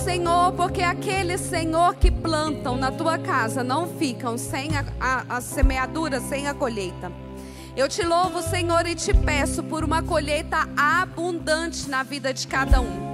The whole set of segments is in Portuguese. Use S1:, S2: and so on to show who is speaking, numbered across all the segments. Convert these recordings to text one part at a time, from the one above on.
S1: Senhor, porque aqueles, Senhor, que plantam na tua casa não ficam sem a, a, a semeadura, sem a colheita. Eu te louvo, Senhor, e te peço por uma colheita abundante na vida de cada um.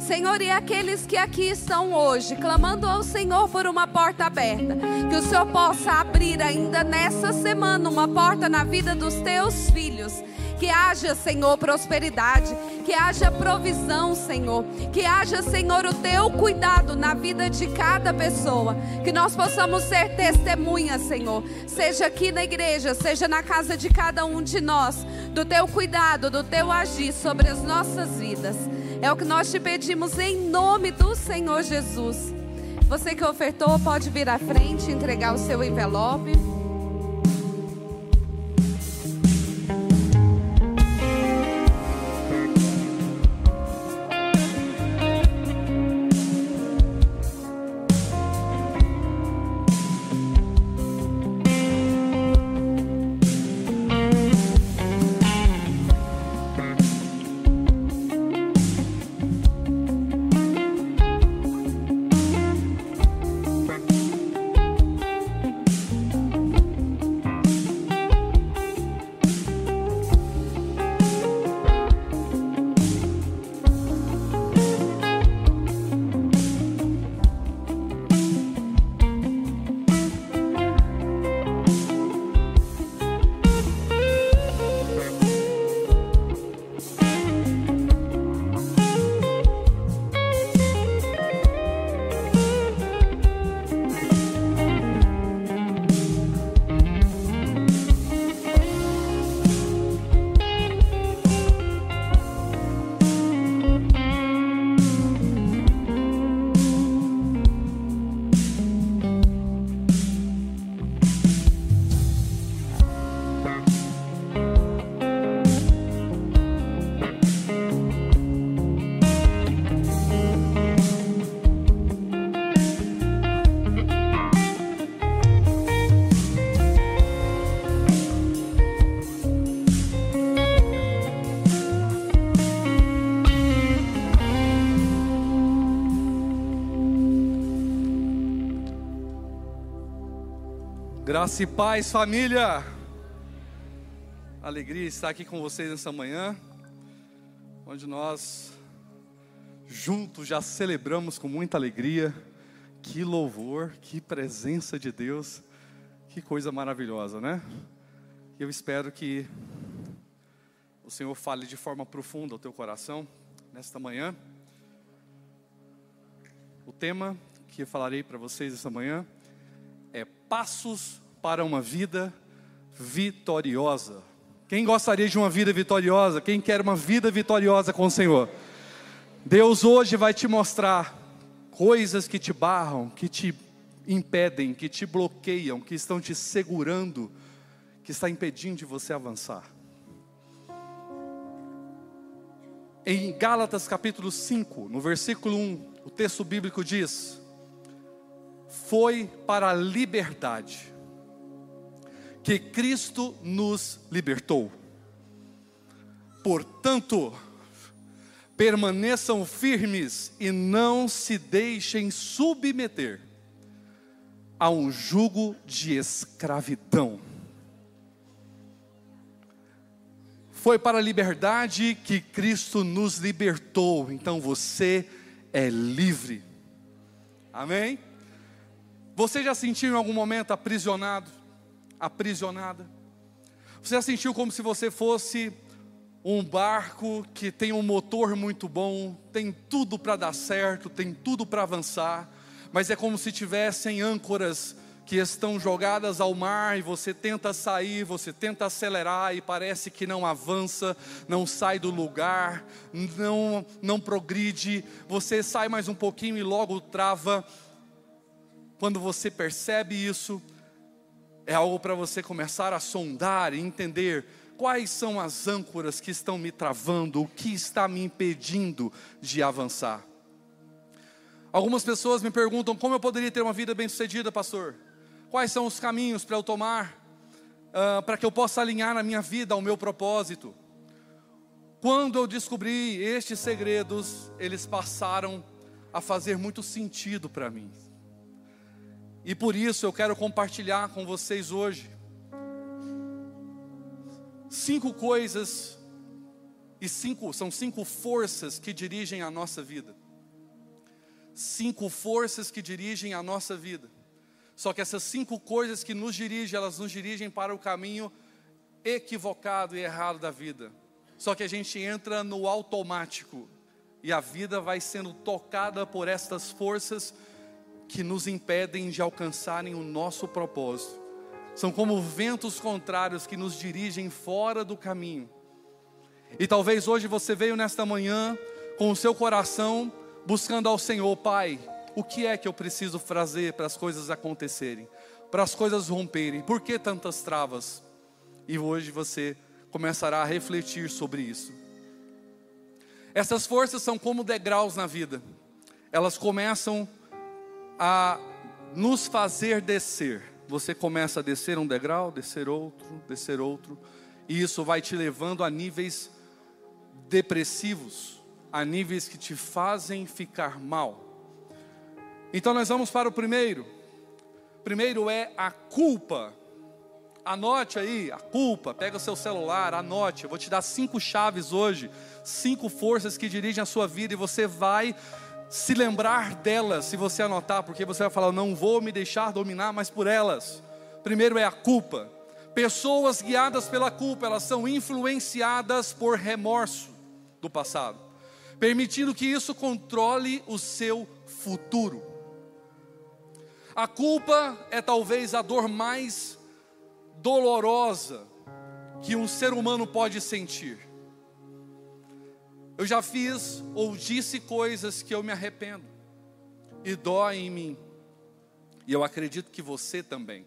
S1: Senhor, e aqueles que aqui estão hoje, clamando ao Senhor por uma porta aberta, que o Senhor possa abrir ainda nessa semana uma porta na vida dos teus filhos. Que haja, Senhor, prosperidade, que haja provisão, Senhor, que haja, Senhor, o teu cuidado na vida de cada pessoa, que nós possamos ser testemunhas, Senhor, seja aqui na igreja, seja na casa de cada um de nós, do teu cuidado, do teu agir sobre as nossas vidas. É o que nós te pedimos em nome do Senhor Jesus. Você que ofertou, pode vir à frente entregar o seu envelope.
S2: Graça e paz, família. Alegria estar aqui com vocês nessa manhã, onde nós juntos já celebramos com muita alegria. Que louvor, que presença de Deus, que coisa maravilhosa, né? Eu espero que o Senhor fale de forma profunda ao teu coração nesta manhã. O tema que eu falarei para vocês essa manhã é passos para uma vida vitoriosa. Quem gostaria de uma vida vitoriosa? Quem quer uma vida vitoriosa com o Senhor? Deus hoje vai te mostrar coisas que te barram, que te impedem, que te bloqueiam, que estão te segurando, que está impedindo de você avançar. Em Gálatas capítulo 5, no versículo 1, o texto bíblico diz: Foi para a liberdade que Cristo nos libertou. Portanto, permaneçam firmes e não se deixem submeter a um jugo de escravidão. Foi para a liberdade que Cristo nos libertou, então você é livre. Amém? Você já sentiu em algum momento aprisionado? Aprisionada. Você já sentiu como se você fosse um barco que tem um motor muito bom, tem tudo para dar certo, tem tudo para avançar, mas é como se tivessem âncoras que estão jogadas ao mar e você tenta sair, você tenta acelerar e parece que não avança, não sai do lugar, não não progride, você sai mais um pouquinho e logo trava. Quando você percebe isso, é algo para você começar a sondar e entender quais são as âncoras que estão me travando, o que está me impedindo de avançar. Algumas pessoas me perguntam como eu poderia ter uma vida bem-sucedida, pastor. Quais são os caminhos para eu tomar, uh, para que eu possa alinhar a minha vida ao meu propósito? Quando eu descobri estes segredos, eles passaram a fazer muito sentido para mim. E por isso eu quero compartilhar com vocês hoje cinco coisas e cinco são cinco forças que dirigem a nossa vida. Cinco forças que dirigem a nossa vida. Só que essas cinco coisas que nos dirigem, elas nos dirigem para o caminho equivocado e errado da vida. Só que a gente entra no automático e a vida vai sendo tocada por estas forças que nos impedem de alcançarem o nosso propósito. São como ventos contrários que nos dirigem fora do caminho. E talvez hoje você veio nesta manhã com o seu coração buscando ao Senhor, Pai, o que é que eu preciso fazer para as coisas acontecerem, para as coisas romperem? Por que tantas travas? E hoje você começará a refletir sobre isso. Essas forças são como degraus na vida. Elas começam a nos fazer descer. Você começa a descer um degrau, descer outro, descer outro, e isso vai te levando a níveis depressivos, a níveis que te fazem ficar mal. Então nós vamos para o primeiro. Primeiro é a culpa. Anote aí, a culpa. Pega o seu celular, anote. Eu vou te dar cinco chaves hoje, cinco forças que dirigem a sua vida e você vai se lembrar delas, se você anotar, porque você vai falar: não vou me deixar dominar mais por elas. Primeiro é a culpa. Pessoas guiadas pela culpa, elas são influenciadas por remorso do passado, permitindo que isso controle o seu futuro. A culpa é talvez a dor mais dolorosa que um ser humano pode sentir. Eu já fiz ou disse coisas que eu me arrependo e dói em mim. E eu acredito que você também.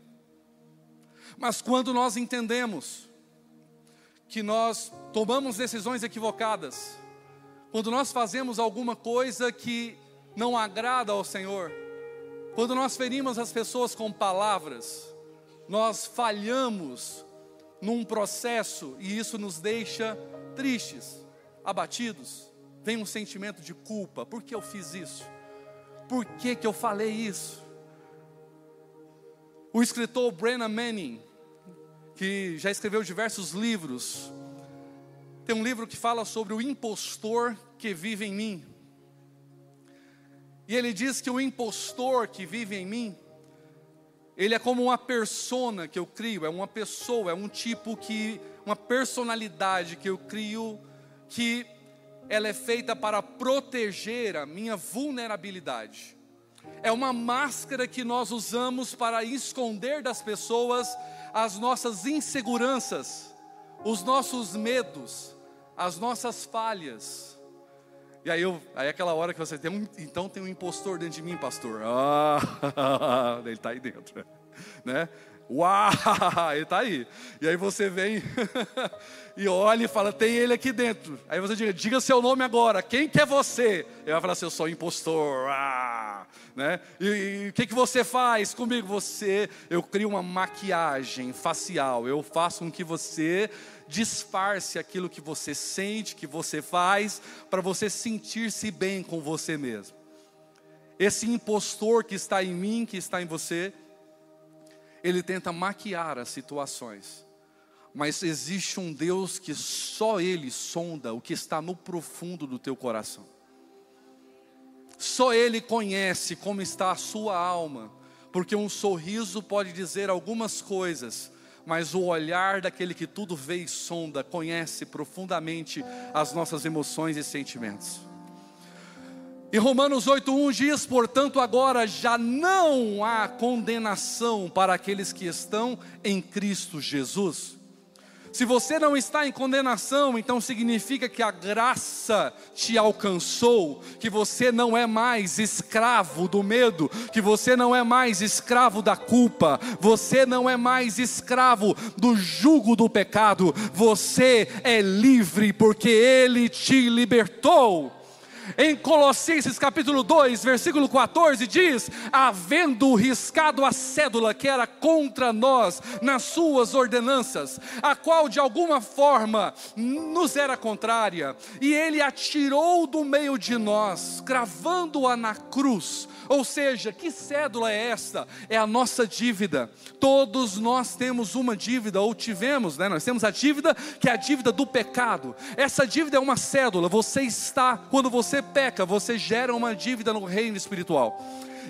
S2: Mas quando nós entendemos que nós tomamos decisões equivocadas, quando nós fazemos alguma coisa que não agrada ao Senhor, quando nós ferimos as pessoas com palavras, nós falhamos num processo e isso nos deixa tristes abatidos, vem um sentimento de culpa. Por que eu fiz isso? Por que, que eu falei isso? O escritor Brennan Manning, que já escreveu diversos livros, tem um livro que fala sobre o impostor que vive em mim. E ele diz que o impostor que vive em mim, ele é como uma persona que eu crio, é uma pessoa, é um tipo que, uma personalidade que eu crio que ela é feita para proteger a minha vulnerabilidade. É uma máscara que nós usamos para esconder das pessoas as nossas inseguranças, os nossos medos, as nossas falhas. E aí, eu, aí é aquela hora que você tem um, então tem um impostor dentro de mim, pastor. Ah, ele está aí dentro, né? Uau, ele está aí. E aí você vem e olha e fala: tem ele aqui dentro. Aí você diga: diga seu nome agora, quem que é você? Ele vai falar assim: eu sou impostor. Ah, né? E o que, que você faz comigo? Você, eu crio uma maquiagem facial, eu faço com que você disfarce aquilo que você sente, que você faz, para você sentir-se bem com você mesmo. Esse impostor que está em mim, que está em você, ele tenta maquiar as situações. Mas existe um Deus que só Ele sonda o que está no profundo do teu coração. Só Ele conhece como está a sua alma, porque um sorriso pode dizer algumas coisas, mas o olhar daquele que tudo vê e sonda conhece profundamente as nossas emoções e sentimentos. E Romanos 8:1 diz: "Portanto, agora já não há condenação para aqueles que estão em Cristo Jesus." Se você não está em condenação, então significa que a graça te alcançou, que você não é mais escravo do medo, que você não é mais escravo da culpa, você não é mais escravo do jugo do pecado, você é livre porque Ele te libertou. Em Colossenses capítulo 2, versículo 14, diz: Havendo riscado a cédula que era contra nós nas suas ordenanças, a qual de alguma forma nos era contrária, e ele atirou do meio de nós, cravando-a na cruz. Ou seja, que cédula é esta? É a nossa dívida. Todos nós temos uma dívida, ou tivemos, né? Nós temos a dívida que é a dívida do pecado. Essa dívida é uma cédula. Você está, quando você peca, você gera uma dívida no reino espiritual.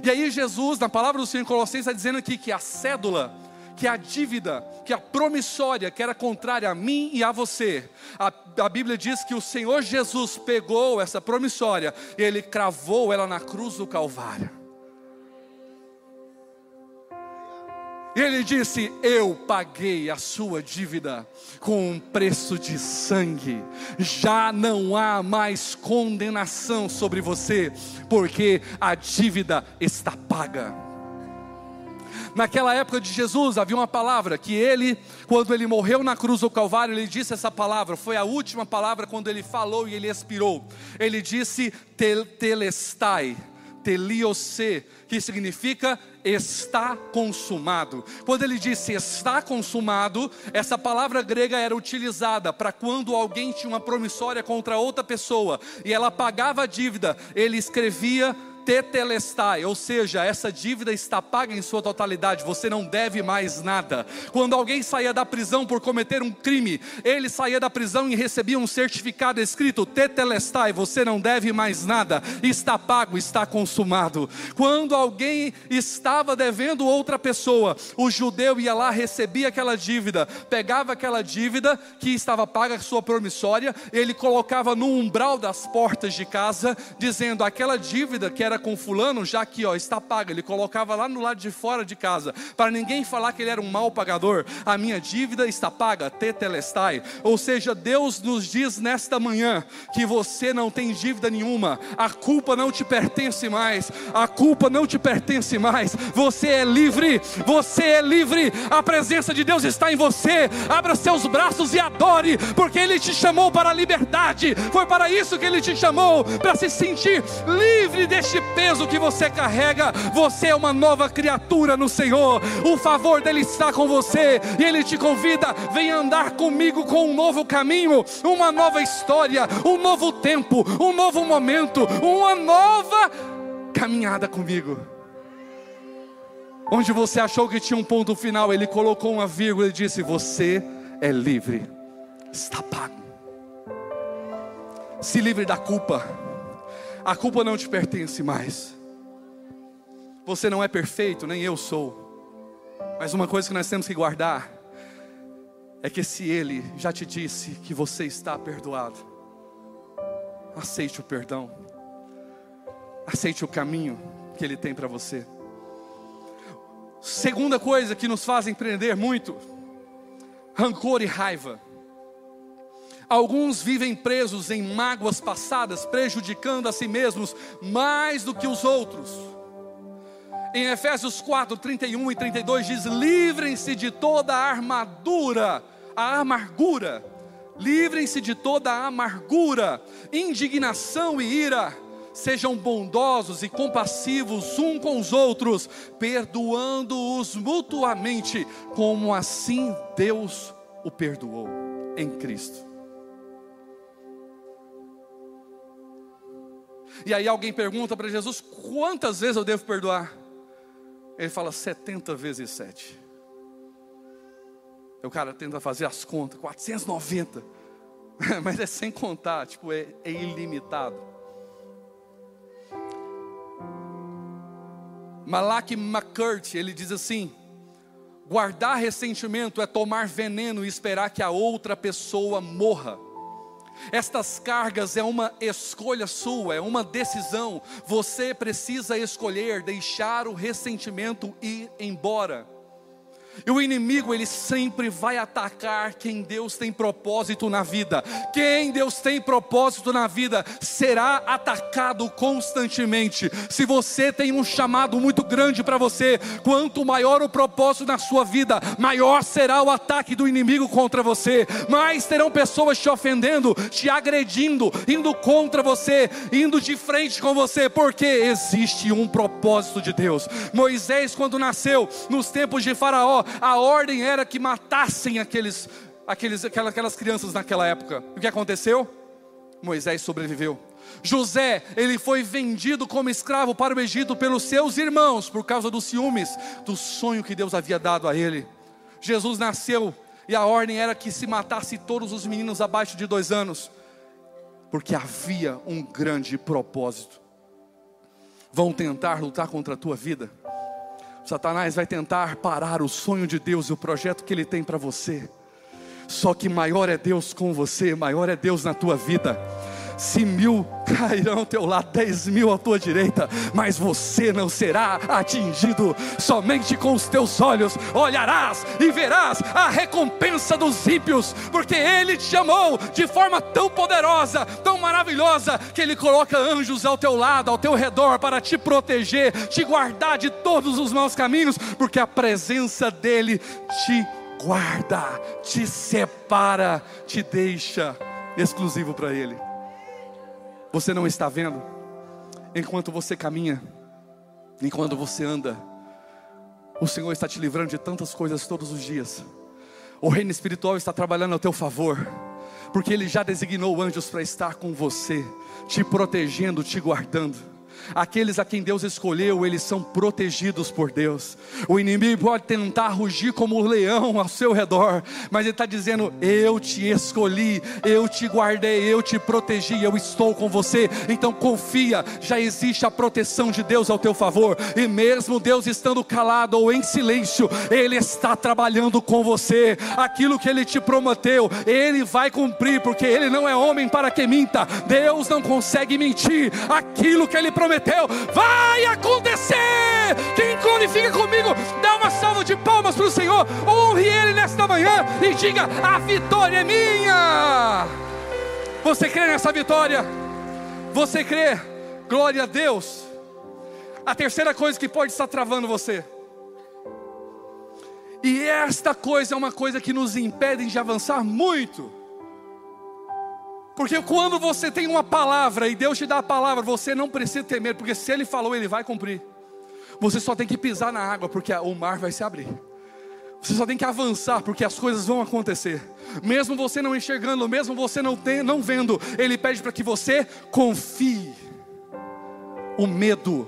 S2: E aí Jesus, na palavra do Senhor em Colossenses, está dizendo aqui que a cédula que a dívida, que a promissória, que era contrária a mim e a você, a, a Bíblia diz que o Senhor Jesus pegou essa promissória e ele cravou ela na cruz do Calvário. E ele disse: Eu paguei a sua dívida com um preço de sangue, já não há mais condenação sobre você, porque a dívida está paga. Naquela época de Jesus havia uma palavra que ele, quando ele morreu na cruz do Calvário, ele disse essa palavra, foi a última palavra quando ele falou e ele expirou. Ele disse tel, telestai, teliose, que significa está consumado. Quando ele disse está consumado, essa palavra grega era utilizada para quando alguém tinha uma promissória contra outra pessoa e ela pagava a dívida, ele escrevia tetelestai, ou seja, essa dívida está paga em sua totalidade, você não deve mais nada. Quando alguém saía da prisão por cometer um crime, ele saía da prisão e recebia um certificado escrito tetelestai, você não deve mais nada, está pago, está consumado. Quando alguém estava devendo outra pessoa, o judeu ia lá, recebia aquela dívida, pegava aquela dívida que estava paga, sua promissória, ele colocava no umbral das portas de casa, dizendo aquela dívida que era era com fulano, já que ó, está paga. Ele colocava lá no lado de fora de casa, para ninguém falar que ele era um mau pagador. A minha dívida está paga, tetelestai. Ou seja, Deus nos diz nesta manhã que você não tem dívida nenhuma, a culpa não te pertence mais, a culpa não te pertence mais. Você é livre, você é livre. A presença de Deus está em você. Abra seus braços e adore, porque Ele te chamou para a liberdade. Foi para isso que Ele te chamou, para se sentir livre deste peso que você carrega, você é uma nova criatura no Senhor. O favor dele está com você e ele te convida: vem andar comigo com um novo caminho, uma nova história, um novo tempo, um novo momento, uma nova caminhada comigo. Onde você achou que tinha um ponto final, ele colocou uma vírgula e disse: Você é livre, está pago. Se livre da culpa a culpa não te pertence mais. Você não é perfeito, nem eu sou. Mas uma coisa que nós temos que guardar é que se Ele já te disse que você está perdoado, aceite o perdão, aceite o caminho que Ele tem para você. Segunda coisa que nos faz empreender muito: rancor e raiva. Alguns vivem presos em mágoas passadas, prejudicando a si mesmos mais do que os outros. Em Efésios 4, 31 e 32 diz: livrem-se de toda a armadura, a amargura, livrem-se de toda a amargura, indignação e ira. Sejam bondosos e compassivos um com os outros, perdoando-os mutuamente, como assim Deus o perdoou em Cristo. E aí alguém pergunta para Jesus: quantas vezes eu devo perdoar? Ele fala 70 vezes 7. O cara tenta fazer as contas, 490. Mas é sem contar, tipo, é, é ilimitado. Malak McCurt, ele diz assim: guardar ressentimento é tomar veneno e esperar que a outra pessoa morra. Estas cargas é uma escolha sua, é uma decisão. Você precisa escolher deixar o ressentimento ir embora. E o inimigo, ele sempre vai atacar quem Deus tem propósito na vida. Quem Deus tem propósito na vida será atacado constantemente. Se você tem um chamado muito grande para você, quanto maior o propósito na sua vida, maior será o ataque do inimigo contra você. Mais terão pessoas te ofendendo, te agredindo, indo contra você, indo de frente com você, porque existe um propósito de Deus. Moisés, quando nasceu nos tempos de Faraó, a ordem era que matassem aqueles, aqueles, aquelas crianças naquela época. O que aconteceu? Moisés sobreviveu. José, ele foi vendido como escravo para o Egito pelos seus irmãos, por causa dos ciúmes, do sonho que Deus havia dado a ele. Jesus nasceu e a ordem era que se matasse todos os meninos abaixo de dois anos, porque havia um grande propósito. Vão tentar lutar contra a tua vida Satanás vai tentar parar o sonho de Deus e o projeto que ele tem para você. Só que maior é Deus com você, maior é Deus na tua vida se mil cairão ao teu lado, dez mil à tua direita, mas você não será atingido. Somente com os teus olhos olharás e verás a recompensa dos ímpios, porque Ele te chamou de forma tão poderosa, tão maravilhosa, que Ele coloca anjos ao teu lado, ao teu redor, para te proteger, te guardar de todos os maus caminhos, porque a presença dEle te guarda, te separa, te deixa exclusivo para Ele você não está vendo, enquanto você caminha, enquanto você anda, o Senhor está te livrando de tantas coisas todos os dias. O reino espiritual está trabalhando ao teu favor, porque Ele já designou anjos para estar com você, te protegendo, te guardando. Aqueles a quem Deus escolheu, eles são protegidos por Deus. O inimigo pode tentar rugir como um leão ao seu redor, mas ele está dizendo: Eu te escolhi, eu te guardei, eu te protegi, eu estou com você. Então confia, já existe a proteção de Deus ao teu favor, e mesmo Deus estando calado ou em silêncio, Ele está trabalhando com você. Aquilo que Ele te prometeu, Ele vai cumprir, porque Ele não é homem para que minta. Deus não consegue mentir. Aquilo que Ele prometeu prometeu, vai acontecer. Quem glorifica comigo, dá uma salva de palmas para o Senhor, honre Ele nesta manhã e diga: a vitória é minha. Você crê nessa vitória? Você crê? Glória a Deus. A terceira coisa que pode estar travando você. E esta coisa é uma coisa que nos impede de avançar muito. Porque quando você tem uma palavra e Deus te dá a palavra, você não precisa temer, porque se Ele falou, Ele vai cumprir. Você só tem que pisar na água, porque o mar vai se abrir. Você só tem que avançar, porque as coisas vão acontecer. Mesmo você não enxergando, mesmo você não, tem, não vendo, Ele pede para que você confie. O medo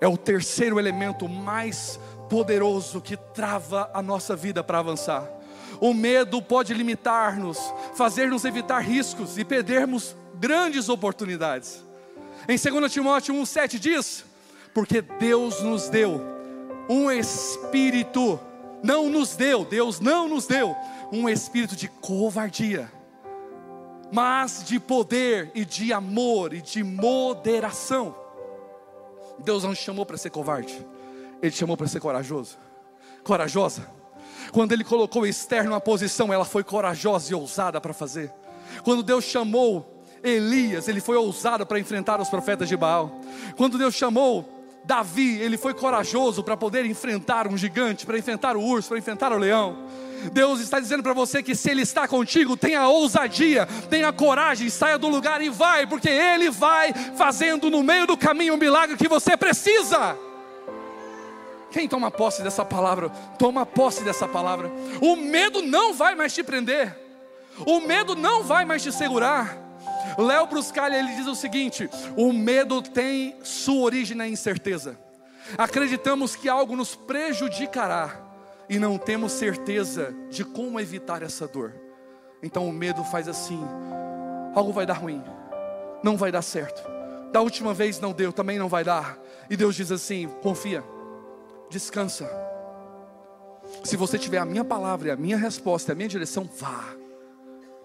S2: é o terceiro elemento mais poderoso que trava a nossa vida para avançar. O medo pode limitar-nos, fazer-nos evitar riscos e perdermos grandes oportunidades. Em 2 Timóteo 1,7 diz: Porque Deus nos deu um espírito, não nos deu, Deus não nos deu um espírito de covardia, mas de poder e de amor e de moderação. Deus não te chamou para ser covarde, Ele te chamou para ser corajoso, corajosa. Quando Ele colocou Esther numa posição, ela foi corajosa e ousada para fazer. Quando Deus chamou Elias, ele foi ousado para enfrentar os profetas de Baal. Quando Deus chamou Davi, ele foi corajoso para poder enfrentar um gigante, para enfrentar o urso, para enfrentar o leão. Deus está dizendo para você que se Ele está contigo, tenha ousadia, tenha coragem, saia do lugar e vai, porque Ele vai fazendo no meio do caminho o milagre que você precisa. Quem toma posse dessa palavra? Toma posse dessa palavra. O medo não vai mais te prender. O medo não vai mais te segurar. Léo Bruscalha ele diz o seguinte: o medo tem sua origem na incerteza. Acreditamos que algo nos prejudicará e não temos certeza de como evitar essa dor. Então o medo faz assim: algo vai dar ruim, não vai dar certo. Da última vez não deu, também não vai dar. E Deus diz assim: confia descansa. Se você tiver a minha palavra a minha resposta, a minha direção, vá.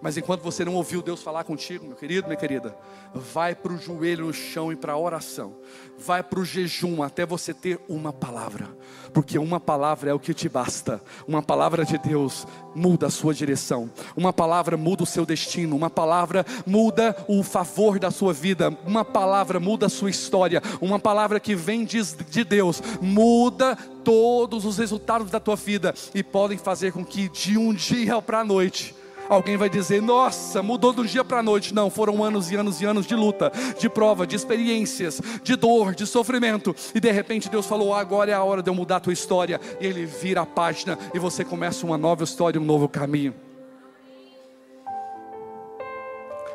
S2: Mas enquanto você não ouviu Deus falar contigo, meu querido, minha querida, vai para o joelho no chão e para a oração. Vai para o jejum até você ter uma palavra. Porque uma palavra é o que te basta. Uma palavra de Deus muda a sua direção. Uma palavra muda o seu destino. Uma palavra muda o favor da sua vida. Uma palavra muda a sua história. Uma palavra que vem de Deus muda todos os resultados da tua vida e podem fazer com que de um dia para a noite Alguém vai dizer: Nossa, mudou do dia para a noite. Não, foram anos e anos e anos de luta, de prova, de experiências, de dor, de sofrimento. E de repente Deus falou: Agora é a hora de eu mudar a tua história. E Ele vira a página e você começa uma nova história, um novo caminho.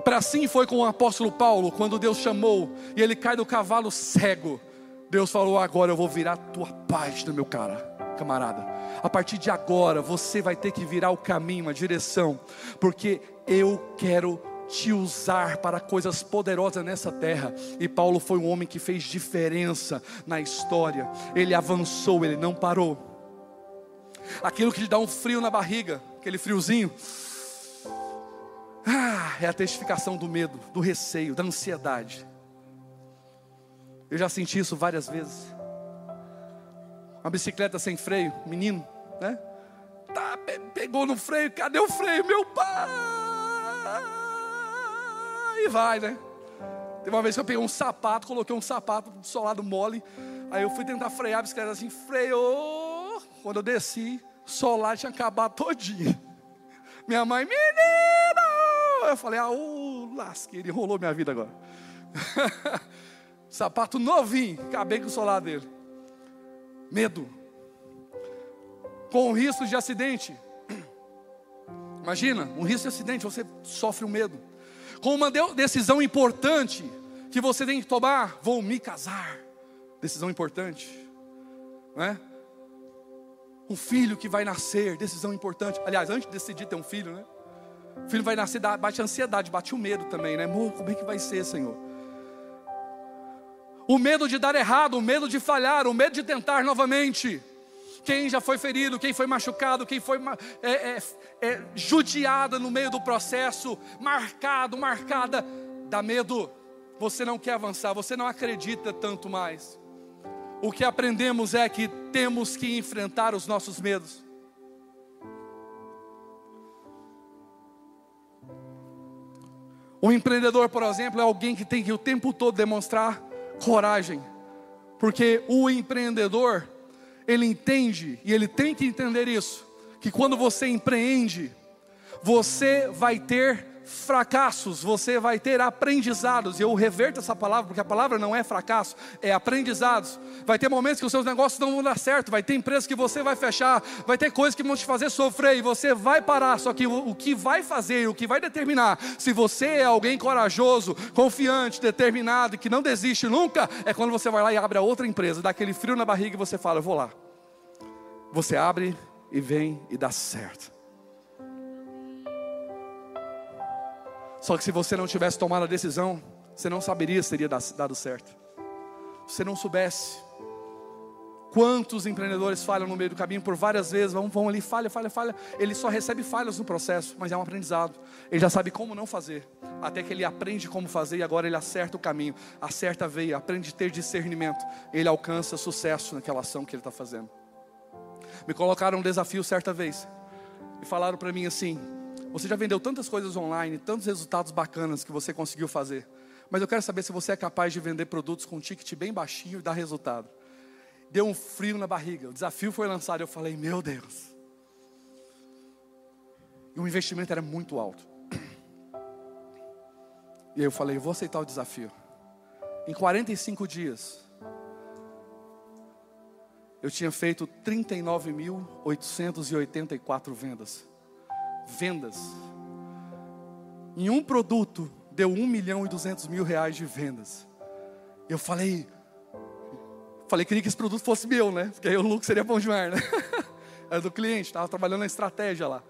S2: Para assim foi com o apóstolo Paulo, quando Deus chamou e ele cai do cavalo cego. Deus falou: Agora eu vou virar a tua página, meu cara camarada. A partir de agora, você vai ter que virar o caminho, a direção, porque eu quero te usar para coisas poderosas nessa terra. E Paulo foi um homem que fez diferença na história. Ele avançou, ele não parou. Aquilo que te dá um frio na barriga, aquele friozinho, ah, é a testificação do medo, do receio, da ansiedade. Eu já senti isso várias vezes uma bicicleta sem freio, menino, né? Tá, pegou no freio, cadê o freio, meu pai? E vai, né? Teve uma vez que eu peguei um sapato, coloquei um sapato solado mole, aí eu fui tentar frear a bicicleta assim, freou. Quando eu desci, o solar tinha acabado todinho. Minha mãe, menino! Eu falei, ah, o lasqueiro, enrolou minha vida agora. sapato novinho, acabei com o solar dele. Medo. Com o risco de acidente. Imagina, um risco de acidente, você sofre o um medo. Com uma decisão importante que você tem que tomar, vou me casar. Decisão importante. Não é? Um filho que vai nascer, decisão importante. Aliás, antes de decidir ter um filho, né? O filho vai nascer, bate ansiedade, bate o medo também, né? Amor, como é que vai ser, Senhor? O medo de dar errado, o medo de falhar, o medo de tentar novamente. Quem já foi ferido, quem foi machucado, quem foi é, é, é, judiada no meio do processo, marcado, marcada, dá medo. Você não quer avançar, você não acredita tanto mais. O que aprendemos é que temos que enfrentar os nossos medos. Um empreendedor, por exemplo, é alguém que tem que o tempo todo demonstrar coragem, porque o empreendedor, ele entende, e ele tem que entender isso, que quando você empreende, você vai ter fracassos, você vai ter aprendizados. Eu reverto essa palavra, porque a palavra não é fracasso, é aprendizados. Vai ter momentos que os seus negócios não vão dar certo, vai ter empresas que você vai fechar, vai ter coisas que vão te fazer sofrer e você vai parar. Só que o, o que vai fazer, o que vai determinar se você é alguém corajoso, confiante, determinado e que não desiste nunca, é quando você vai lá e abre a outra empresa, dá aquele frio na barriga e você fala: Eu vou lá. Você abre e vem e dá certo. Só que se você não tivesse tomado a decisão, você não saberia se teria dado certo. Se você não soubesse. Quantos empreendedores falham no meio do caminho por várias vezes, vão, vão ali, falha, falha, falha. Ele só recebe falhas no processo, mas é um aprendizado. Ele já sabe como não fazer, até que ele aprende como fazer e agora ele acerta o caminho, acerta a veia, aprende a ter discernimento. Ele alcança sucesso naquela ação que ele está fazendo. Me colocaram um desafio certa vez e falaram para mim assim: você já vendeu tantas coisas online, tantos resultados bacanas que você conseguiu fazer. Mas eu quero saber se você é capaz de vender produtos com um ticket bem baixinho e dar resultado. Deu um frio na barriga. O desafio foi lançado. Eu falei, meu Deus. E o investimento era muito alto. E eu falei, eu vou aceitar o desafio. Em 45 dias, eu tinha feito 39.884 vendas vendas. Em um produto, deu 1 milhão e 200 mil reais de vendas. Eu falei, falei, queria que esse produto fosse meu, né? Porque aí o lucro seria bom demais, né? Era do cliente, estava trabalhando na estratégia lá.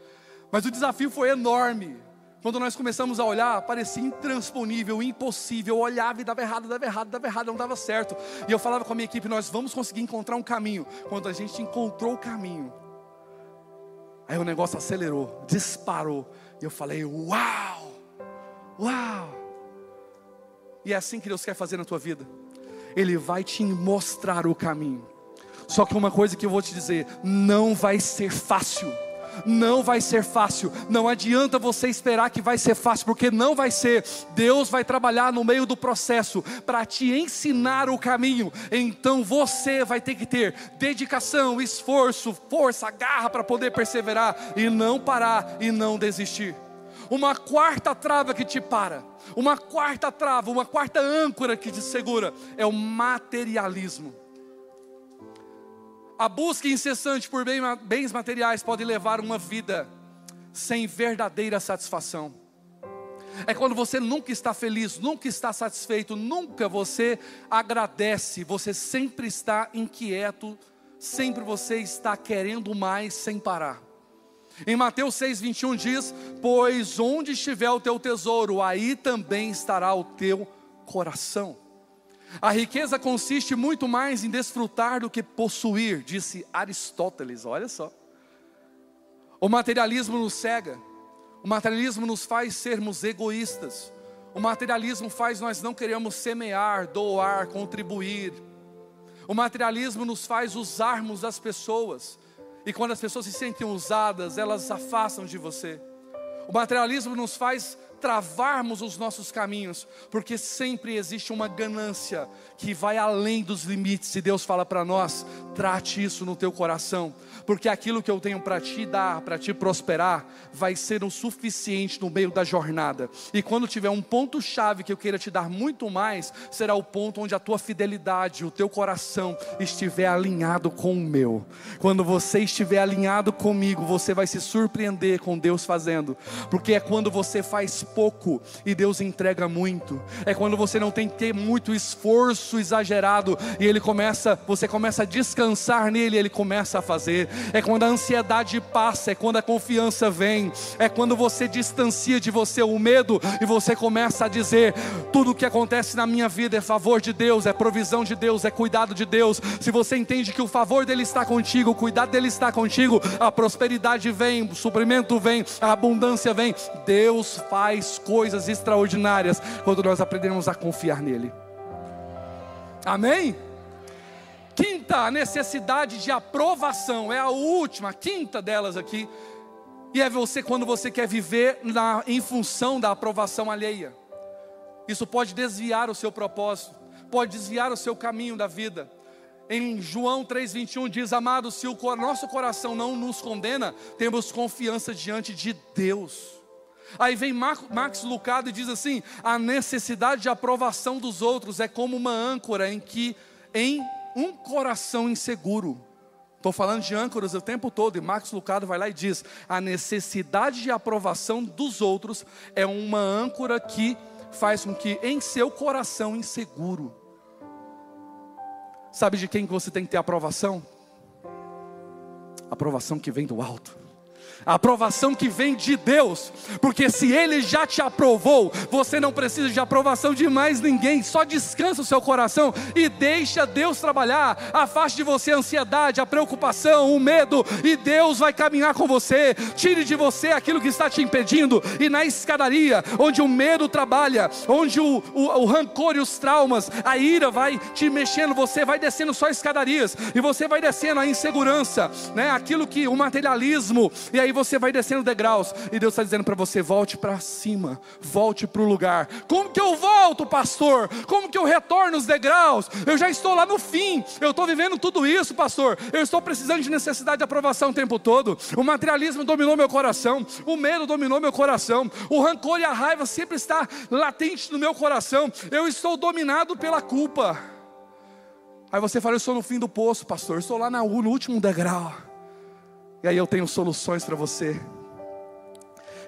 S2: Mas o desafio foi enorme. Quando nós começamos a olhar, parecia intransponível, impossível. Eu olhava e dava errado, dava errado, dava errado, não dava certo. E eu falava com a minha equipe: nós vamos conseguir encontrar um caminho. Quando a gente encontrou o caminho, Aí o negócio acelerou, disparou. E eu falei: Uau! Uau! E é assim que Deus quer fazer na tua vida. Ele vai te mostrar o caminho. Só que uma coisa que eu vou te dizer: não vai ser fácil não vai ser fácil. Não adianta você esperar que vai ser fácil, porque não vai ser. Deus vai trabalhar no meio do processo para te ensinar o caminho. Então você vai ter que ter dedicação, esforço, força, garra para poder perseverar e não parar e não desistir. Uma quarta trava que te para, uma quarta trava, uma quarta âncora que te segura é o materialismo. A busca incessante por bens materiais pode levar uma vida sem verdadeira satisfação. É quando você nunca está feliz, nunca está satisfeito, nunca você agradece, você sempre está inquieto, sempre você está querendo mais sem parar. Em Mateus 6,21 diz: Pois onde estiver o teu tesouro, aí também estará o teu coração. A riqueza consiste muito mais em desfrutar do que possuir, disse Aristóteles. Olha só. O materialismo nos cega. O materialismo nos faz sermos egoístas. O materialismo faz nós não queremos semear, doar, contribuir. O materialismo nos faz usarmos as pessoas. E quando as pessoas se sentem usadas, elas afastam de você. O materialismo nos faz travarmos os nossos caminhos, porque sempre existe uma ganância que vai além dos limites. E Deus fala para nós: trate isso no teu coração, porque aquilo que eu tenho para te dar, para te prosperar, vai ser o suficiente no meio da jornada. E quando tiver um ponto chave que eu queira te dar muito mais, será o ponto onde a tua fidelidade, o teu coração estiver alinhado com o meu. Quando você estiver alinhado comigo, você vai se surpreender com Deus fazendo, porque é quando você faz pouco e Deus entrega muito. É quando você não tem que ter muito esforço exagerado e ele começa, você começa a descansar nele, ele começa a fazer. É quando a ansiedade passa, é quando a confiança vem, é quando você distancia de você o medo e você começa a dizer: tudo o que acontece na minha vida é favor de Deus, é provisão de Deus, é cuidado de Deus. Se você entende que o favor dele está contigo, o cuidado dele está contigo, a prosperidade vem, o suprimento vem, a abundância vem. Deus faz coisas extraordinárias quando nós aprendemos a confiar nele. Amém? Quinta, a necessidade de aprovação, é a última, a quinta delas aqui. E é você quando você quer viver na, em função da aprovação alheia. Isso pode desviar o seu propósito, pode desviar o seu caminho da vida. Em João 3,21 diz: Amado, se o nosso coração não nos condena, temos confiança diante de Deus. Aí vem Max Lucado e diz assim: a necessidade de aprovação dos outros é como uma âncora em que em um coração inseguro. Estou falando de âncoras o tempo todo, e Max Lucado vai lá e diz: a necessidade de aprovação dos outros é uma âncora que faz com que em seu coração inseguro. Sabe de quem você tem que ter aprovação? Aprovação que vem do alto a aprovação que vem de Deus, porque se Ele já te aprovou, você não precisa de aprovação de mais ninguém, só descansa o seu coração e deixa Deus trabalhar, afaste de você a ansiedade, a preocupação, o medo, e Deus vai caminhar com você, tire de você aquilo que está te impedindo, e na escadaria, onde o medo trabalha, onde o, o, o rancor e os traumas, a ira vai te mexendo, você vai descendo só escadarias, e você vai descendo a insegurança, né? aquilo que o materialismo, e aí você vai descendo degraus e Deus está dizendo para você: volte para cima, volte para o lugar. Como que eu volto, pastor? Como que eu retorno os degraus? Eu já estou lá no fim, eu estou vivendo tudo isso, pastor. Eu estou precisando de necessidade de aprovação o tempo todo. O materialismo dominou meu coração, o medo dominou meu coração, o rancor e a raiva sempre está latente no meu coração. Eu estou dominado pela culpa. Aí você fala, eu estou no fim do poço, pastor. Eu estou lá no último degrau. E aí eu tenho soluções para você,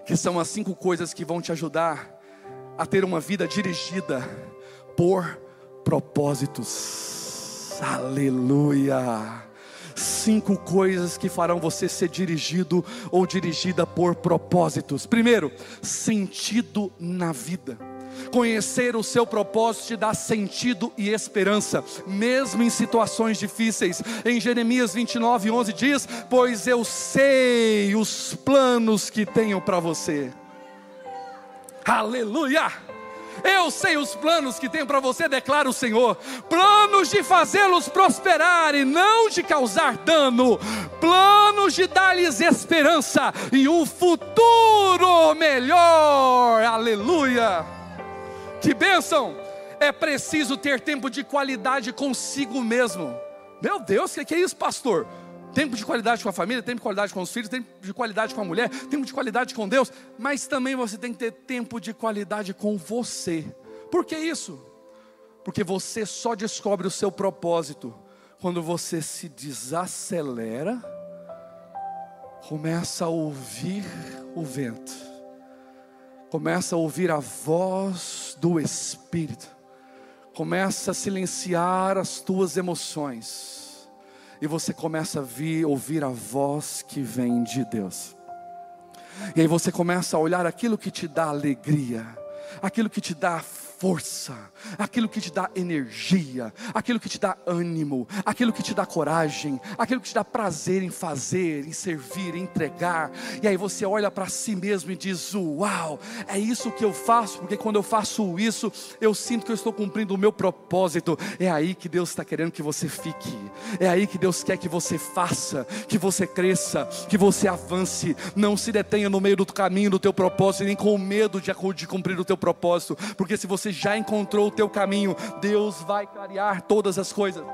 S2: que são as cinco coisas que vão te ajudar a ter uma vida dirigida por propósitos. Aleluia! Cinco coisas que farão você ser dirigido ou dirigida por propósitos. Primeiro, sentido na vida. Conhecer o seu propósito te dá sentido e esperança, mesmo em situações difíceis. Em Jeremias 29, 11 diz: Pois eu sei os planos que tenho para você. Aleluia! Eu sei os planos que tenho para você, declara o Senhor: planos de fazê-los prosperar e não de causar dano, planos de dar-lhes esperança e um futuro melhor. Aleluia! Que bênção! É preciso ter tempo de qualidade consigo mesmo. Meu Deus, o que é isso, pastor? Tempo de qualidade com a família, tempo de qualidade com os filhos, tempo de qualidade com a mulher, tempo de qualidade com Deus, mas também você tem que ter tempo de qualidade com você. Por que isso? Porque você só descobre o seu propósito quando você se desacelera, começa a ouvir o vento, começa a ouvir a voz do Espírito, começa a silenciar as tuas emoções e você começa a vir, ouvir a voz que vem de Deus. E aí você começa a olhar aquilo que te dá alegria, aquilo que te dá força, aquilo que te dá energia, aquilo que te dá ânimo, aquilo que te dá coragem, aquilo que te dá prazer em fazer, em servir, em entregar. E aí você olha para si mesmo e diz: Uau, é isso que eu faço, porque quando eu faço isso, eu sinto que eu estou cumprindo o meu propósito. É aí que Deus está querendo que você fique, é aí que Deus quer que você faça, que você cresça, que você avance. Não se detenha no meio do caminho do teu propósito, nem com medo de, de cumprir o teu propósito, porque se você você já encontrou o teu caminho, Deus vai clarear todas as coisas.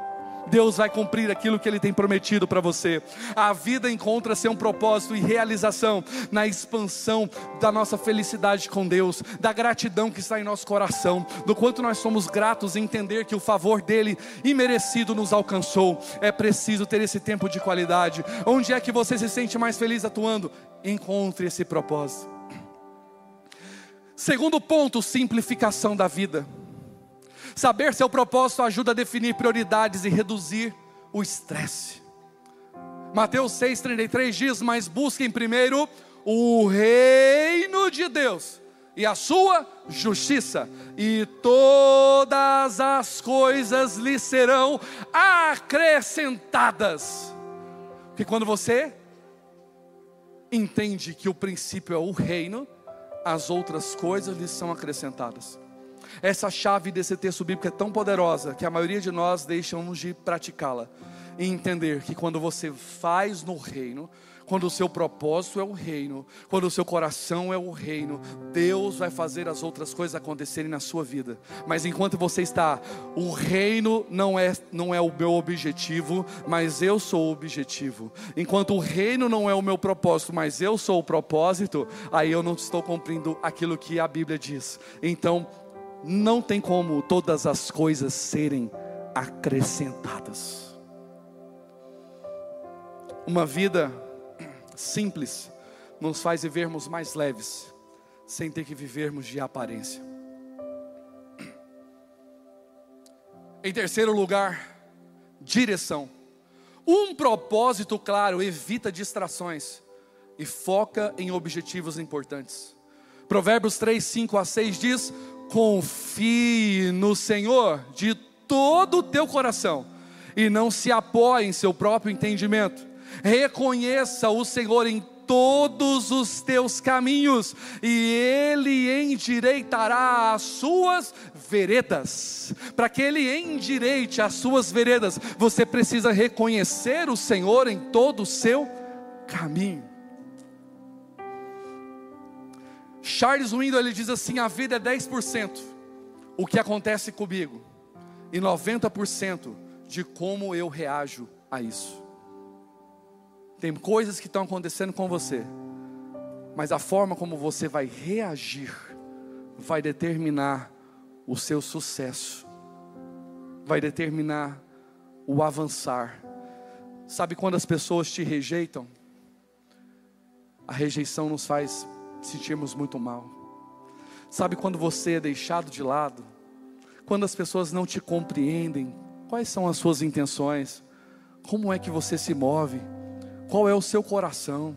S2: Deus vai cumprir aquilo que Ele tem prometido para você. A vida encontra seu um propósito e realização na expansão da nossa felicidade com Deus, da gratidão que está em nosso coração, do quanto nós somos gratos em entender que o favor dele imerecido nos alcançou. É preciso ter esse tempo de qualidade. Onde é que você se sente mais feliz atuando? Encontre esse propósito. Segundo ponto, simplificação da vida. Saber seu propósito ajuda a definir prioridades e reduzir o estresse. Mateus 6,33 diz: Mas busquem primeiro o reino de Deus e a sua justiça, e todas as coisas lhe serão acrescentadas. Porque quando você entende que o princípio é o reino, as outras coisas lhes são acrescentadas. Essa chave desse texto bíblico é tão poderosa que a maioria de nós deixamos de praticá-la e entender que quando você faz no reino, quando o seu propósito é o reino, quando o seu coração é o reino, Deus vai fazer as outras coisas acontecerem na sua vida. Mas enquanto você está, o reino não é, não é o meu objetivo, mas eu sou o objetivo. Enquanto o reino não é o meu propósito, mas eu sou o propósito, aí eu não estou cumprindo aquilo que a Bíblia diz. Então, não tem como todas as coisas serem acrescentadas. Uma vida simples nos faz vivermos mais leves, sem ter que vivermos de aparência. Em terceiro lugar, direção. Um propósito claro evita distrações e foca em objetivos importantes. Provérbios 3, 5 a 6 diz: Confie no Senhor de todo o teu coração e não se apoie em seu próprio entendimento reconheça o Senhor em todos os teus caminhos, e Ele endireitará as suas veredas. Para que Ele endireite as suas veredas, você precisa reconhecer o Senhor em todo o seu caminho. Charles Windle ele diz assim: a vida é 10% o que acontece comigo, e 90% de como eu reajo a isso. Tem coisas que estão acontecendo com você, mas a forma como você vai reagir vai determinar o seu sucesso, vai determinar o avançar. Sabe quando as pessoas te rejeitam? A rejeição nos faz sentirmos muito mal. Sabe quando você é deixado de lado? Quando as pessoas não te compreendem? Quais são as suas intenções? Como é que você se move? Qual é o seu coração?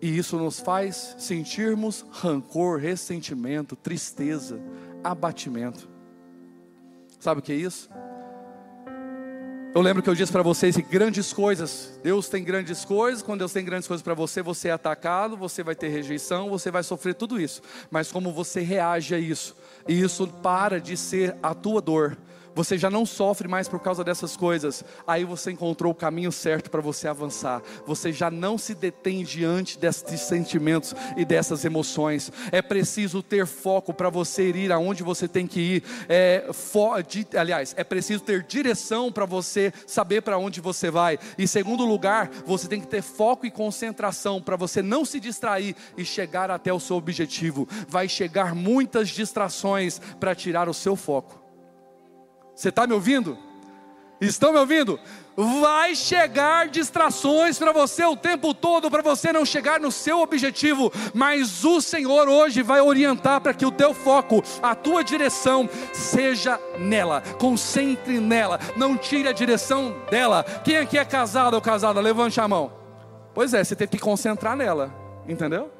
S2: E isso nos faz sentirmos rancor, ressentimento, tristeza, abatimento. Sabe o que é isso? Eu lembro que eu disse para vocês que grandes coisas, Deus tem grandes coisas, quando Deus tem grandes coisas para você, você é atacado, você vai ter rejeição, você vai sofrer tudo isso. Mas como você reage a isso, e isso para de ser a tua dor, você já não sofre mais por causa dessas coisas, aí você encontrou o caminho certo para você avançar. Você já não se detém diante desses sentimentos e dessas emoções. É preciso ter foco para você ir aonde você tem que ir. É, fo, de, aliás, é preciso ter direção para você saber para onde você vai. E segundo lugar, você tem que ter foco e concentração para você não se distrair e chegar até o seu objetivo. Vai chegar muitas distrações para tirar o seu foco. Você está me ouvindo? Estão me ouvindo? Vai chegar distrações para você o tempo todo, para você não chegar no seu objetivo, mas o Senhor hoje vai orientar para que o teu foco, a tua direção, seja nela, concentre nela, não tire a direção dela. Quem aqui é casado ou casada? Levante a mão. Pois é, você tem que concentrar nela, entendeu?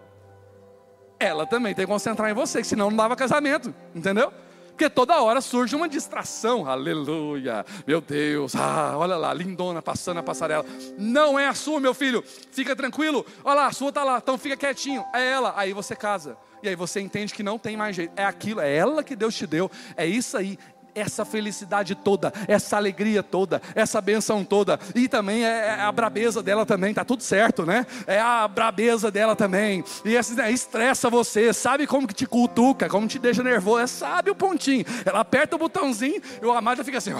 S2: Ela também tem que concentrar em você, senão não dava casamento, entendeu? Porque toda hora surge uma distração, aleluia, meu Deus, ah, olha lá, lindona passando a passarela. Não é a sua, meu filho, fica tranquilo, olha lá, a sua está lá, então fica quietinho, é ela. Aí você casa, e aí você entende que não tem mais jeito, é aquilo, é ela que Deus te deu, é isso aí, essa felicidade toda, essa alegria toda, essa benção toda, e também é, é a brabeza dela também, tá tudo certo, né? É a brabeza dela também, e essa, né, estressa você, sabe como que te cutuca, como te deixa nervoso, é, sabe o pontinho, ela aperta o botãozinho e o amado fica assim,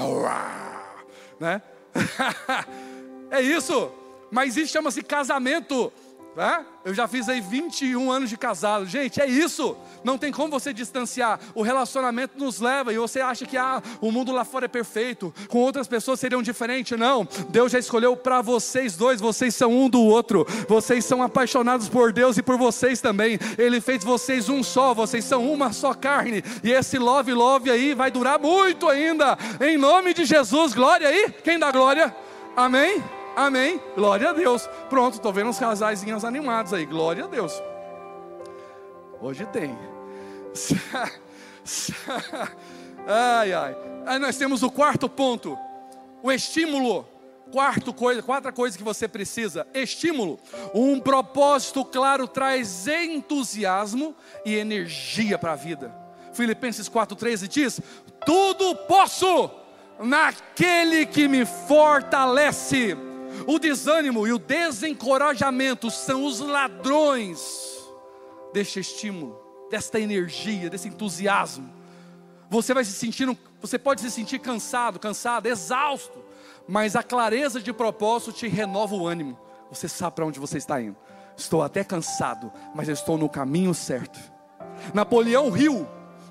S2: né? é isso, mas isso chama-se casamento, né? Eu já fiz aí 21 anos de casado. Gente, é isso. Não tem como você distanciar. O relacionamento nos leva e você acha que ah, o mundo lá fora é perfeito, com outras pessoas seriam diferentes. Não. Deus já escolheu para vocês dois, vocês são um do outro. Vocês são apaixonados por Deus e por vocês também. Ele fez vocês um só, vocês são uma só carne. E esse love love aí vai durar muito ainda. Em nome de Jesus, glória aí. Quem dá glória? Amém. Amém. Glória a Deus. Pronto, estou vendo uns casaizinhos animados aí. Glória a Deus. Hoje tem. ai, ai. Aí nós temos o quarto ponto. O estímulo. Quarto coisa, quarta coisa que você precisa: estímulo. Um propósito claro traz entusiasmo e energia para a vida. Filipenses 4,13 diz: Tudo posso naquele que me fortalece. O desânimo e o desencorajamento são os ladrões deste estímulo, desta energia, desse entusiasmo. Você vai se sentindo, você pode se sentir cansado, cansado, exausto, mas a clareza de propósito te renova o ânimo. Você sabe para onde você está indo. Estou até cansado, mas estou no caminho certo. Napoleão Hill,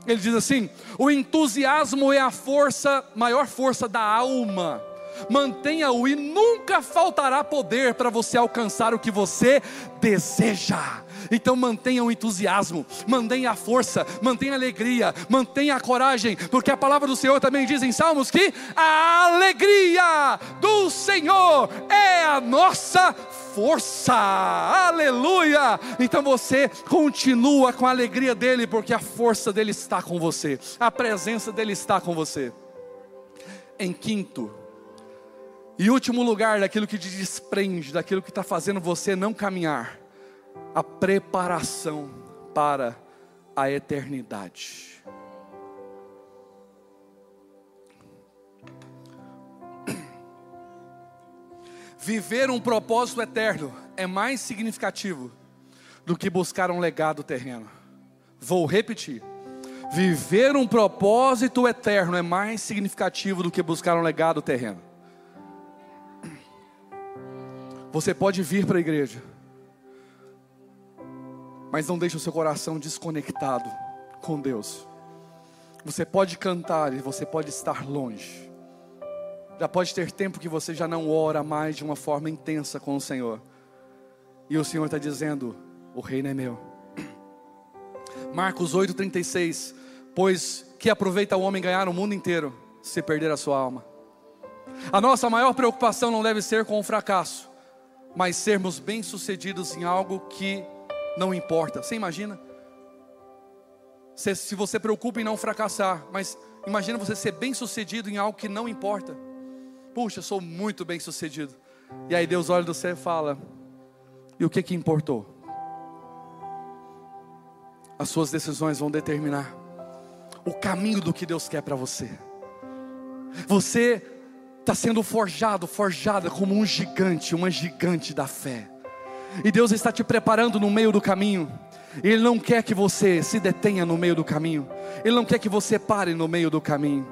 S2: ele diz assim: o entusiasmo é a força, maior força da alma mantenha-o e nunca faltará poder para você alcançar o que você deseja. Então mantenha o entusiasmo, mantenha a força, mantenha a alegria, mantenha a coragem, porque a palavra do Senhor também diz em Salmos que a alegria do Senhor é a nossa força, aleluia. Então você continua com a alegria dele, porque a força dele está com você, a presença dele está com você. Em quinto, e último lugar, daquilo que te desprende, daquilo que está fazendo você não caminhar, a preparação para a eternidade. Viver um propósito eterno é mais significativo do que buscar um legado terreno. Vou repetir. Viver um propósito eterno é mais significativo do que buscar um legado terreno. Você pode vir para a igreja, mas não deixe o seu coração desconectado com Deus. Você pode cantar e você pode estar longe. Já pode ter tempo que você já não ora mais de uma forma intensa com o Senhor. E o Senhor está dizendo: O reino é meu. Marcos 8,36: Pois que aproveita o homem ganhar o mundo inteiro, se perder a sua alma. A nossa maior preocupação não deve ser com o fracasso, mas sermos bem-sucedidos em algo que não importa. Você imagina? Se, se você preocupa em não fracassar, mas imagina você ser bem-sucedido em algo que não importa. Puxa, eu sou muito bem-sucedido. E aí Deus olha do céu e fala: E o que que importou? As suas decisões vão determinar o caminho do que Deus quer para você. Você está sendo forjado, forjada como um gigante, uma gigante da fé. E Deus está te preparando no meio do caminho. Ele não quer que você se detenha no meio do caminho. Ele não quer que você pare no meio do caminho.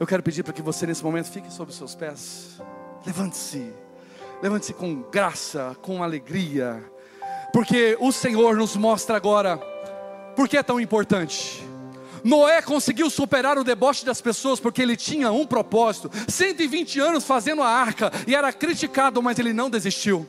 S2: Eu quero pedir para que você nesse momento fique sobre os seus pés. Levante-se. Levante-se com graça, com alegria. Porque o Senhor nos mostra agora por que é tão importante? Noé conseguiu superar o deboche das pessoas porque ele tinha um propósito. 120 anos fazendo a arca e era criticado, mas ele não desistiu.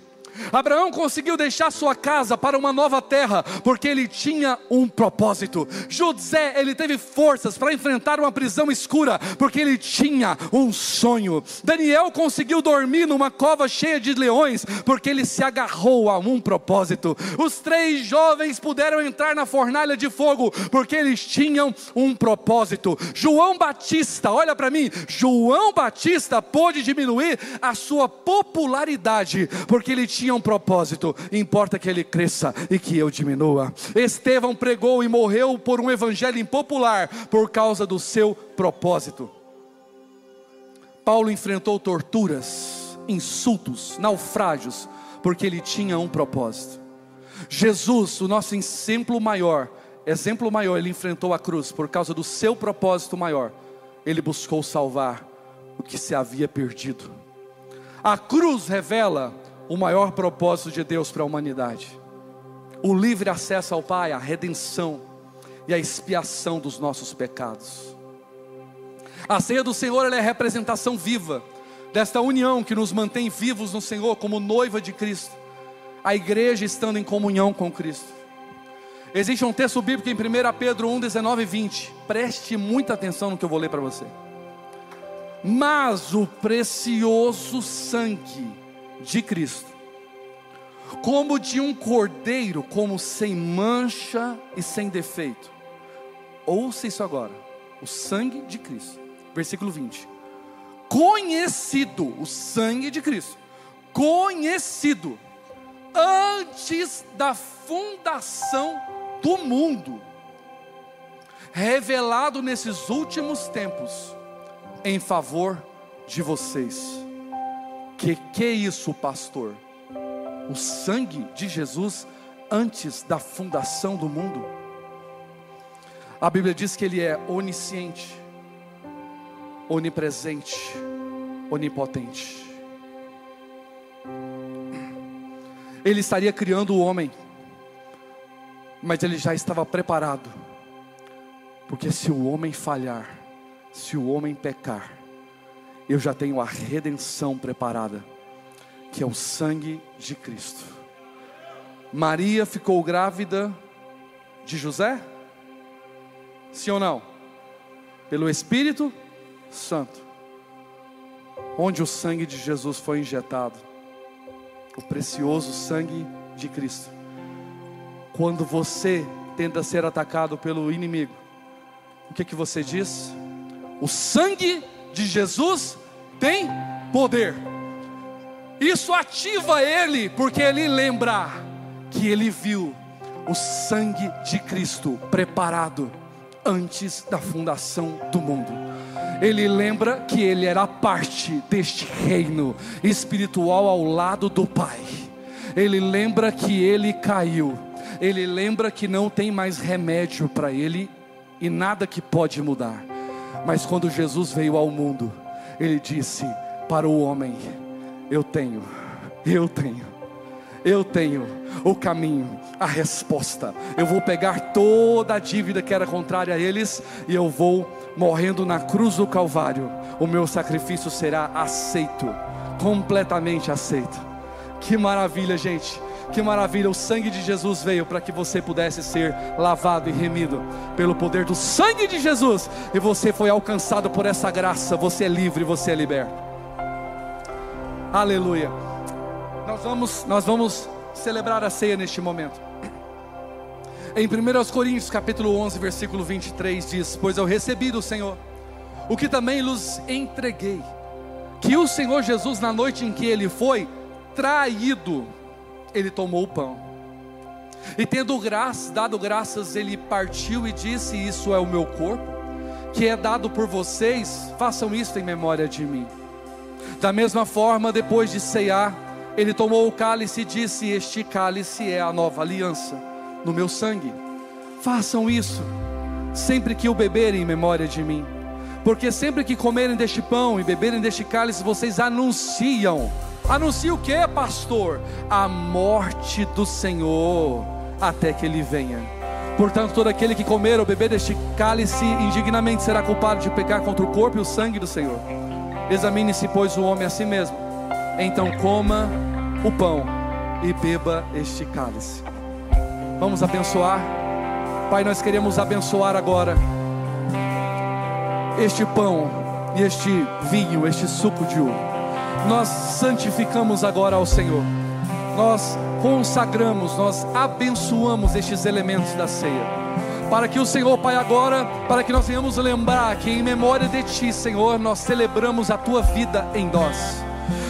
S2: Abraão conseguiu deixar sua casa para uma nova terra, porque ele tinha um propósito. José, ele teve forças para enfrentar uma prisão escura, porque ele tinha um sonho. Daniel conseguiu dormir numa cova cheia de leões, porque ele se agarrou a um propósito. Os três jovens puderam entrar na fornalha de fogo, porque eles tinham um propósito. João Batista, olha para mim, João Batista pôde diminuir a sua popularidade, porque ele tinha tinha um propósito, importa que ele cresça e que eu diminua. Estevão pregou e morreu por um evangelho impopular por causa do seu propósito. Paulo enfrentou torturas, insultos, naufrágios, porque ele tinha um propósito. Jesus, o nosso exemplo maior, exemplo maior, ele enfrentou a cruz por causa do seu propósito maior. Ele buscou salvar o que se havia perdido. A cruz revela o maior propósito de Deus para a humanidade: o livre acesso ao Pai, a redenção e a expiação dos nossos pecados. A ceia do Senhor é a representação viva desta união que nos mantém vivos no Senhor como noiva de Cristo, a igreja estando em comunhão com Cristo. Existe um texto bíblico em 1 Pedro 1, 19 e 20. Preste muita atenção no que eu vou ler para você. Mas o precioso sangue de Cristo, como de um cordeiro, como sem mancha e sem defeito. Ouça isso agora: o sangue de Cristo, versículo 20. Conhecido, o sangue de Cristo, conhecido antes da fundação do mundo, revelado nesses últimos tempos em favor de vocês que que é isso, pastor? O sangue de Jesus antes da fundação do mundo? A Bíblia diz que ele é onisciente, onipresente, onipotente. Ele estaria criando o homem, mas ele já estava preparado, porque se o homem falhar, se o homem pecar, eu já tenho a redenção preparada, que é o sangue de Cristo. Maria ficou grávida de José? Sim ou não? Pelo Espírito Santo. Onde o sangue de Jesus foi injetado? O precioso sangue de Cristo. Quando você tenta ser atacado pelo inimigo, o que que você diz? O sangue de Jesus tem poder. Isso ativa ele, porque ele lembra que ele viu o sangue de Cristo preparado antes da fundação do mundo. Ele lembra que ele era parte deste reino espiritual ao lado do Pai. Ele lembra que ele caiu. Ele lembra que não tem mais remédio para ele e nada que pode mudar. Mas quando Jesus veio ao mundo, ele disse para o homem: Eu tenho, eu tenho, eu tenho o caminho, a resposta. Eu vou pegar toda a dívida que era contrária a eles e eu vou morrendo na cruz do Calvário. O meu sacrifício será aceito, completamente aceito. Que maravilha, gente. Que maravilha, o sangue de Jesus veio para que você pudesse ser lavado e remido pelo poder do sangue de Jesus, e você foi alcançado por essa graça, você é livre, você é liberto. Aleluia. Nós vamos, nós vamos celebrar a ceia neste momento. Em 1 Coríntios capítulo 11, versículo 23 diz: "Pois eu recebi do Senhor o que também lhes entreguei, que o Senhor Jesus na noite em que ele foi traído, ele tomou o pão. E tendo graça, dado graças, ele partiu e disse: Isso é o meu corpo, que é dado por vocês, façam isto em memória de mim. Da mesma forma, depois de ceiar, ele tomou o cálice e disse: Este cálice é a nova aliança no meu sangue. Façam isso sempre que o beberem em memória de mim. Porque sempre que comerem deste pão e beberem deste cálice, vocês anunciam. Anuncia o que, pastor? A morte do Senhor até que ele venha. Portanto, todo aquele que comer ou beber deste cálice indignamente será culpado de pecar contra o corpo e o sangue do Senhor. Examine-se, pois, o homem a si mesmo. Então coma o pão e beba este cálice. Vamos abençoar. Pai, nós queremos abençoar agora este pão e este vinho, este suco de uva. Nós santificamos agora ao Senhor. Nós consagramos, nós abençoamos estes elementos da ceia. Para que o Senhor, Pai, agora, para que nós venhamos lembrar que em memória de Ti, Senhor, nós celebramos a Tua vida em nós.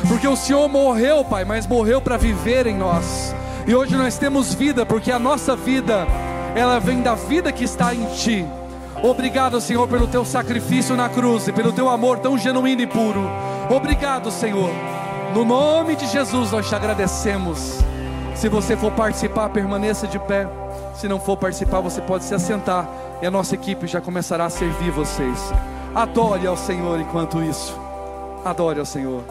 S2: Porque o Senhor morreu, Pai, mas morreu para viver em nós. E hoje nós temos vida, porque a nossa vida, ela vem da vida que está em Ti. Obrigado, Senhor, pelo Teu sacrifício na cruz e pelo Teu amor tão genuíno e puro. Obrigado, Senhor. No nome de Jesus nós te agradecemos. Se você for participar, permaneça de pé. Se não for participar, você pode se assentar e a nossa equipe já começará a servir vocês. Adore ao Senhor enquanto isso. Adore ao Senhor.